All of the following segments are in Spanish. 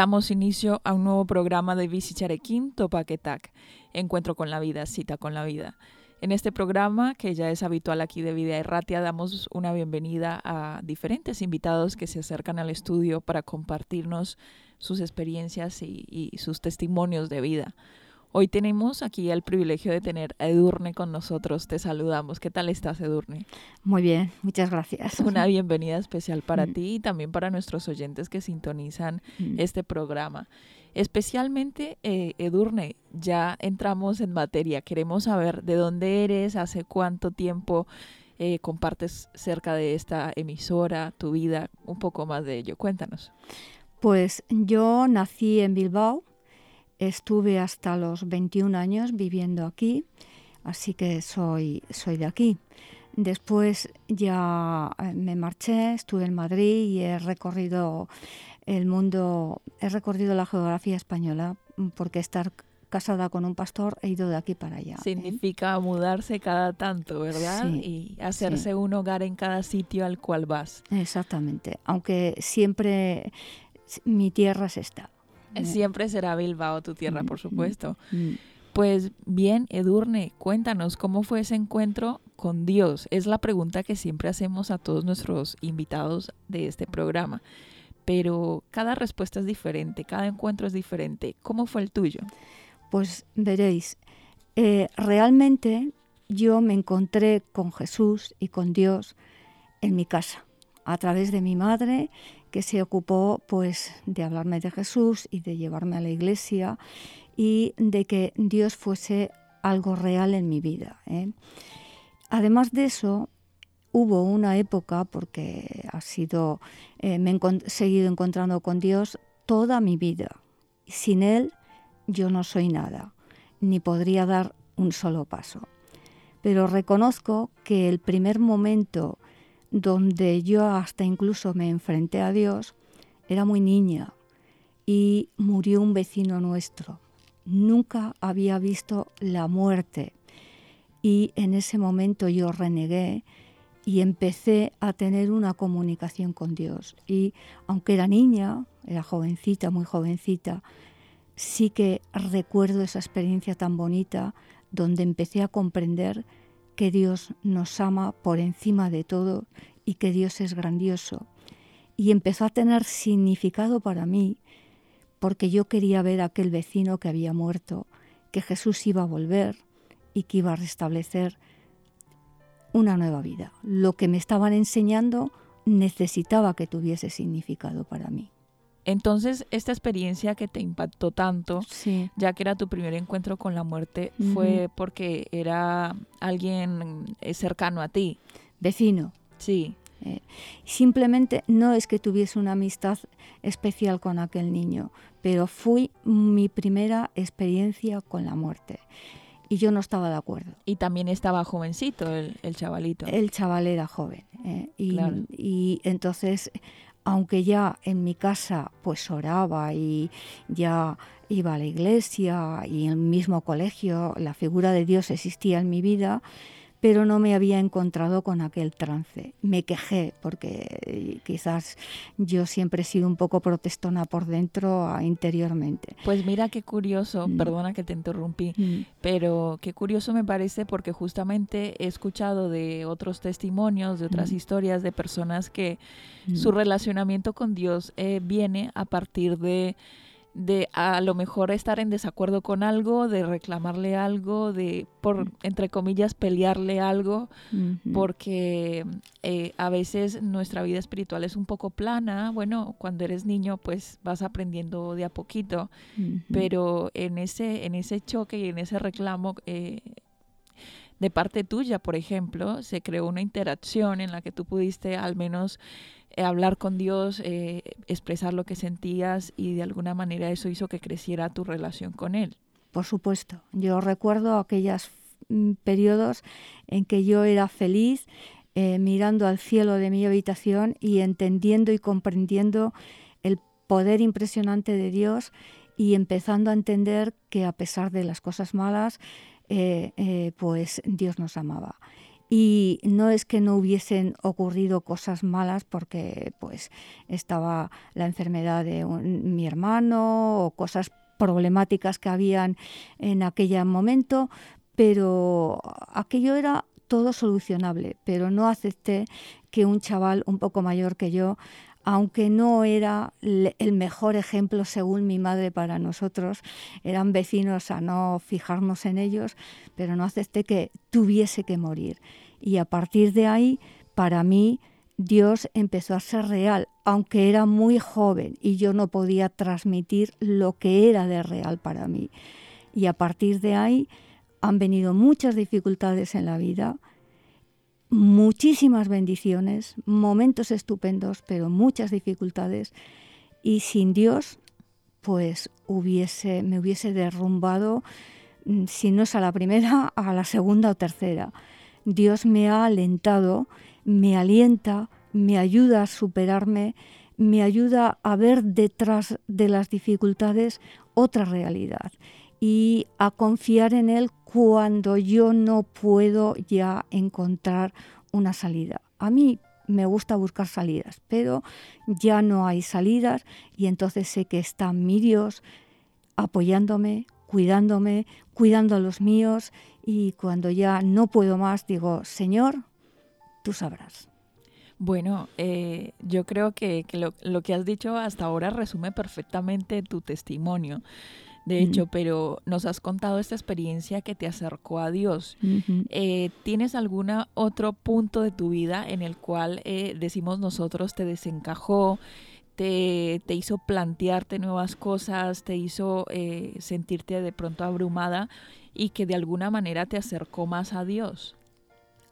Damos inicio a un nuevo programa de Bici Charequín Topaquetac, Encuentro con la Vida, Cita con la Vida. En este programa, que ya es habitual aquí de Vida Erratia, damos una bienvenida a diferentes invitados que se acercan al estudio para compartirnos sus experiencias y sus testimonios de vida. Hoy tenemos aquí el privilegio de tener a Edurne con nosotros. Te saludamos. ¿Qué tal estás, Edurne? Muy bien, muchas gracias. Una bienvenida especial para mm. ti y también para nuestros oyentes que sintonizan mm. este programa. Especialmente, eh, Edurne, ya entramos en materia. Queremos saber de dónde eres, hace cuánto tiempo eh, compartes cerca de esta emisora, tu vida, un poco más de ello. Cuéntanos. Pues yo nací en Bilbao, Estuve hasta los 21 años viviendo aquí, así que soy, soy de aquí. Después ya eh, me marché, estuve en Madrid y he recorrido el mundo, he recorrido la geografía española, porque estar casada con un pastor he ido de aquí para allá. ¿eh? Significa mudarse cada tanto, ¿verdad? y hacerse un hogar en cada sitio al cual vas. Exactamente, aunque siempre mi tierra es esta. Siempre será Bilbao tu tierra, por supuesto. Pues bien, Edurne, cuéntanos cómo fue ese encuentro con Dios. Es la pregunta que siempre hacemos a todos nuestros invitados de este programa. Pero cada respuesta es diferente, cada encuentro es diferente. ¿Cómo fue el tuyo? Pues veréis, eh, realmente yo me encontré con Jesús y con Dios en mi casa, a través de mi madre que se ocupó pues de hablarme de Jesús y de llevarme a la iglesia y de que Dios fuese algo real en mi vida. ¿eh? Además de eso, hubo una época, porque ha sido, eh, me he seguido encontrando con Dios toda mi vida. Sin Él yo no soy nada, ni podría dar un solo paso. Pero reconozco que el primer momento donde yo hasta incluso me enfrenté a Dios, era muy niña y murió un vecino nuestro. Nunca había visto la muerte y en ese momento yo renegué y empecé a tener una comunicación con Dios. Y aunque era niña, era jovencita, muy jovencita, sí que recuerdo esa experiencia tan bonita donde empecé a comprender que Dios nos ama por encima de todo y que Dios es grandioso. Y empezó a tener significado para mí porque yo quería ver a aquel vecino que había muerto, que Jesús iba a volver y que iba a restablecer una nueva vida. Lo que me estaban enseñando necesitaba que tuviese significado para mí. Entonces, esta experiencia que te impactó tanto, ya que era tu primer encuentro con la muerte, fue porque era alguien eh, cercano a ti. Vecino. Sí. Eh, simplemente no es que tuviese una amistad especial con aquel niño, pero fui mi primera experiencia con la muerte. y yo no estaba de acuerdo. Y también estaba jovencito el, el chavalito. El chaval era joven. ¿eh? Y, y entonces, aunque ya en mi casa pues oraba y ya iba a la iglesia y en el mismo colegio la figura de Dios existía en mi vida, pero no me había encontrado con aquel trance. Me quejé porque eh, quizás yo siempre he sido un poco protestona por dentro ah, interiormente. Pues mira qué curioso, mm. perdona que te interrumpí, mm. pero qué curioso me parece porque justamente he escuchado de otros testimonios, de otras mm. historias de personas que su relacionamiento con Dios eh, viene a partir de de a lo mejor estar en desacuerdo con algo, de reclamarle algo, de, por, mm. entre comillas, pelearle algo, porque eh, a veces nuestra vida espiritual es un poco plana. Bueno, cuando eres niño, pues vas aprendiendo de a poquito, pero en ese, en ese choque y en ese reclamo, eh, de parte tuya, por ejemplo, se creó una interacción en la que tú pudiste al menos eh, hablar con Dios, eh, expresar lo que sentías y de alguna manera eso hizo que creciera tu relación con Él. Por supuesto, yo recuerdo aquellos mm, periodos en que yo era feliz eh, mirando al cielo de mi habitación y entendiendo y comprendiendo el poder impresionante de Dios y empezando a entender que a pesar de las cosas malas, pues Dios nos amaba. Y no es que no hubiesen ocurrido cosas malas porque pues estaba la enfermedad de mi hermano o cosas problemáticas que habían en aquel momento, pero aquello era todo solucionable, pero no acepté que un chaval un poco mayor que yo aunque no era el mejor ejemplo según mi madre para nosotros, eran vecinos a no fijarnos en ellos, pero no acepté que tuviese que morir. Y a partir de ahí, para mí, Dios empezó a ser real, aunque era muy joven y yo no podía transmitir lo que era de real para mí. Y a partir de ahí han venido muchas dificultades en la vida, muchísimas bendiciones, momentos estupendos, pero muchas dificultades. Y sin Dios, pues me hubiese derrumbado, mm, si no es a la primera, a la segunda o tercera. Dios me ha alentado, me alienta, me ayuda a superarme, me ayuda a ver detrás de las dificultades otra realidad y a confiar en Él cuando yo no puedo ya encontrar una salida. A mí me gusta buscar salidas, pero ya no hay salidas y entonces sé que está mi Dios apoyándome, cuidándome, cuidando a los míos y cuando ya no puedo más digo, Señor, tú sabrás. Bueno, eh, yo creo que, lo, lo, que has dicho hasta ahora resume perfectamente tu testimonio de hecho, pero nos has contado esta experiencia que te acercó a Dios. Eh, ¿Tienes algún otro punto de tu vida en el cual, eh, decimos nosotros, te desencajó, te, te, hizo plantearte nuevas cosas, te hizo eh, sentirte de pronto abrumada y que de alguna manera te acercó más a Dios?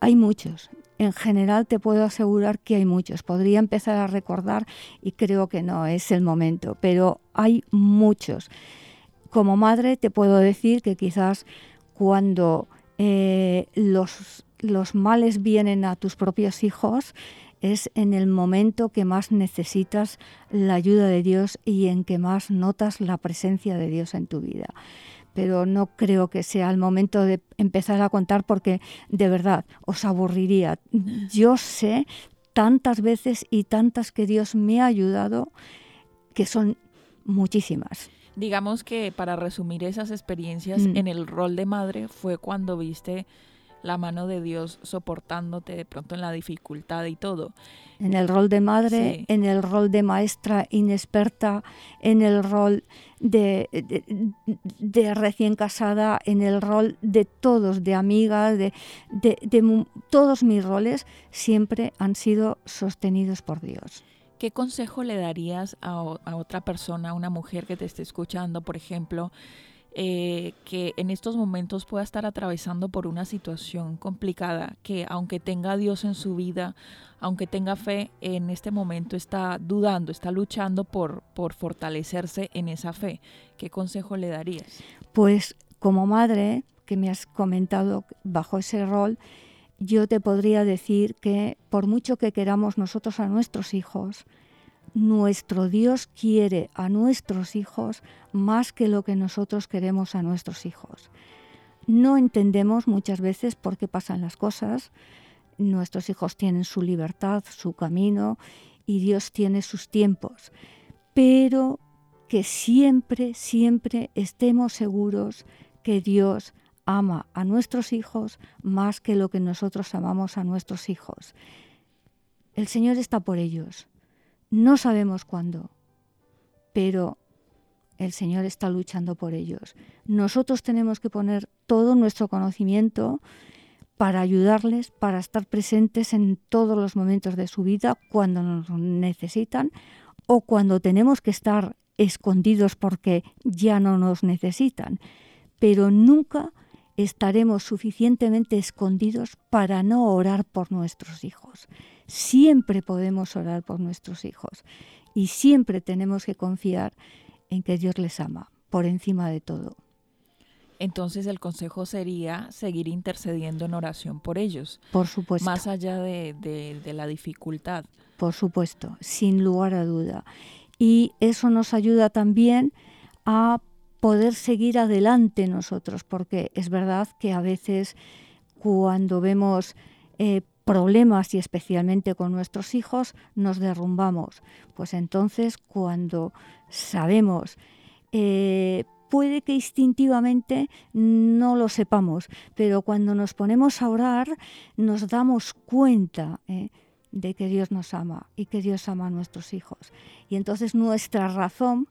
Hay muchos. En general te puedo asegurar que hay muchos. Podría empezar a recordar y creo que no es el momento, pero hay muchos como madre te puedo decir que quizás cuando eh, los, los males vienen a tus propios hijos, es en el momento que más necesitas la ayuda de Dios y en que más notas la presencia de Dios en tu vida. Pero no creo que sea el momento de empezar a contar porque de verdad os aburriría. Yo sé tantas veces y tantas que Dios me ha ayudado que son muchísimas. Digamos que para resumir esas experiencias mm. en el rol de madre fue cuando viste la mano de Dios soportándote de pronto en la dificultad y todo. En el rol de madre, en el rol de maestra inexperta, en el rol de, de, recién casada, en el rol de todos, de amiga, de, de todos mis roles, siempre han sido sostenidos por Dios. ¿Qué consejo le darías a, otra persona, a una mujer que te esté escuchando, por ejemplo, eh, que en estos momentos pueda estar atravesando por una situación complicada, que aunque tenga a Dios en su vida, aunque tenga fe, en este momento está dudando, está luchando por, por fortalecerse en esa fe? ¿Qué consejo le darías? Pues como madre, que me has comentado bajo ese rol, yo te podría decir que por mucho que queramos nosotros a nuestros hijos, nuestro Dios quiere a nuestros hijos más que lo que nosotros queremos a nuestros hijos. No entendemos muchas veces por qué pasan las cosas. Nuestros hijos tienen su libertad, su camino y Dios tiene sus tiempos. Pero que siempre, siempre estemos seguros que Dios ama a nuestros hijos más que lo que nosotros amamos a nuestros hijos. El Señor está por ellos. No sabemos cuándo, pero el Señor está luchando por ellos. Nosotros tenemos que poner todo nuestro conocimiento para ayudarles, para estar presentes en todos los momentos de su vida cuando nos necesitan o cuando tenemos que estar escondidos porque ya no nos necesitan. Pero nunca estaremos suficientemente escondidos para no orar por nuestros hijos. Siempre podemos orar por nuestros hijos y siempre tenemos que confiar en que Dios les ama por encima de todo. Entonces el consejo sería seguir intercediendo en oración por ellos. Por supuesto. Más allá de, de, la dificultad. Por supuesto, sin lugar a duda. Y eso nos ayuda también a poder seguir adelante nosotros, porque es verdad que a veces cuando vemos eh, problemas y especialmente con nuestros hijos, nos derrumbamos. Pues entonces cuando sabemos, eh, puede que instintivamente no lo sepamos, pero cuando nos ponemos a orar nos damos cuenta. Eh, de que Dios nos ama y que Dios ama a nuestros hijos. Y entonces nuestra razón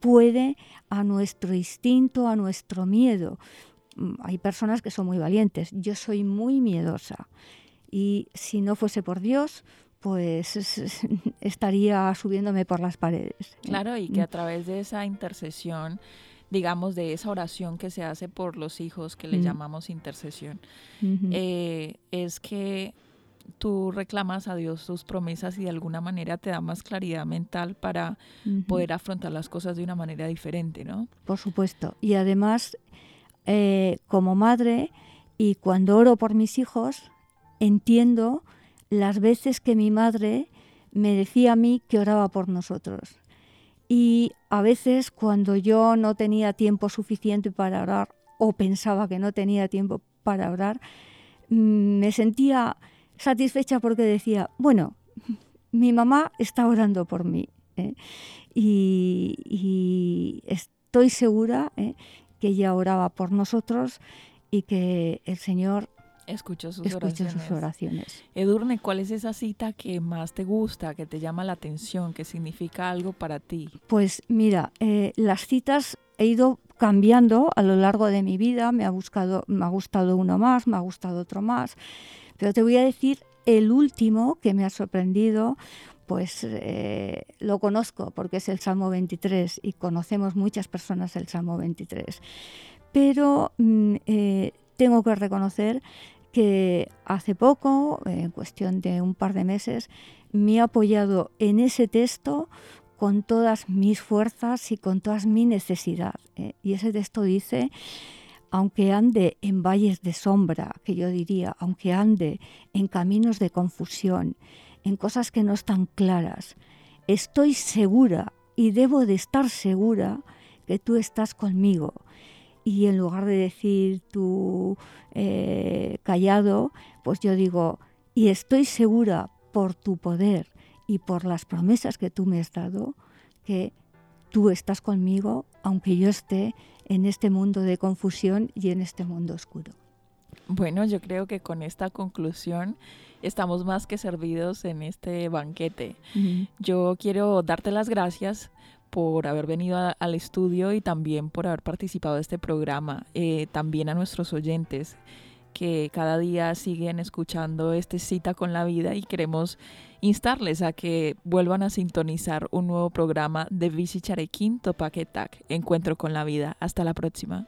puede a nuestro instinto, a nuestro miedo. Mm, hay personas que son muy valientes. Yo soy muy miedosa. Y si no fuese por Dios, pues estaría subiéndome por las paredes. Claro, y que a mm. través de esa intercesión, digamos, de esa oración que se hace por los hijos, que le mm. llamamos intercesión, eh, es que tú reclamas a Dios sus promesas y de alguna manera te da más claridad mental para poder afrontar las cosas de una manera diferente, ¿no? Por supuesto. Y además, eh, como madre, y cuando oro por mis hijos, entiendo las veces que mi madre me decía a mí que oraba por nosotros. Y a veces cuando yo no tenía tiempo suficiente para orar o pensaba que no tenía tiempo para orar, mm, me sentía satisfecha porque decía, bueno, mi mamá está orando por mí ¿eh? y, estoy segura ¿eh? que ella oraba por nosotros y que el Señor escuchó sus, oraciones. Edurne, ¿cuál es esa cita que más te gusta, que te llama la atención, que significa algo para ti? Pues mira, eh, las citas he ido cambiando a lo largo de mi vida, me ha, ha gustado uno más, me ha gustado otro más. Pero te voy a decir el último que me ha sorprendido, pues eh, lo conozco porque es el Salmo 23 y conocemos muchas personas el Salmo 23. Pero mm, eh, tengo que reconocer que hace poco, en cuestión de un par de meses, me he apoyado en ese texto con todas mis fuerzas y con toda mi necesidad. ¿eh? Y ese texto dice aunque ande en valles de sombra, que yo diría, aunque ande en caminos de confusión, en cosas que no están claras, estoy segura y debo de estar segura que tú estás conmigo. Y en lugar de decir tú eh, callado, pues yo digo, y estoy segura por tu poder y por las promesas que tú me has dado, que tú estás conmigo, aunque yo esté en este mundo de confusión y en este mundo oscuro. Bueno, yo creo que con esta conclusión estamos más que servidos en este banquete. Yo quiero darte las gracias por haber venido al estudio y también por haber participado de este programa. Eh, también a nuestros oyentes que cada día siguen escuchando este cita con la vida y queremos instarles a que vuelvan a sintonizar un nuevo programa de Bici Charequín Topaquetac, Encuentro con la Vida. Hasta la próxima.